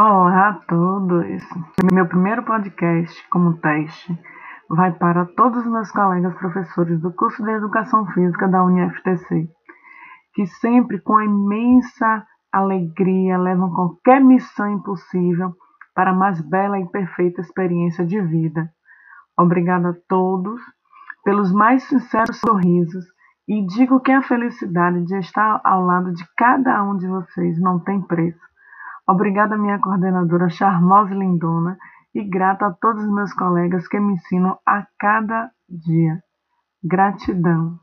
Olá a todos! Meu primeiro podcast como teste vai para todos os meus colegas professores do curso de Educação Física da UniFTC, que sempre com imensa alegria levam qualquer missão impossível para a mais bela e perfeita experiência de vida. Obrigada a todos pelos mais sinceros sorrisos e digo que a felicidade de estar ao lado de cada um de vocês não tem preço. Obrigada, minha coordenadora charmosa e lindona, e grata a todos os meus colegas que me ensinam a cada dia. Gratidão.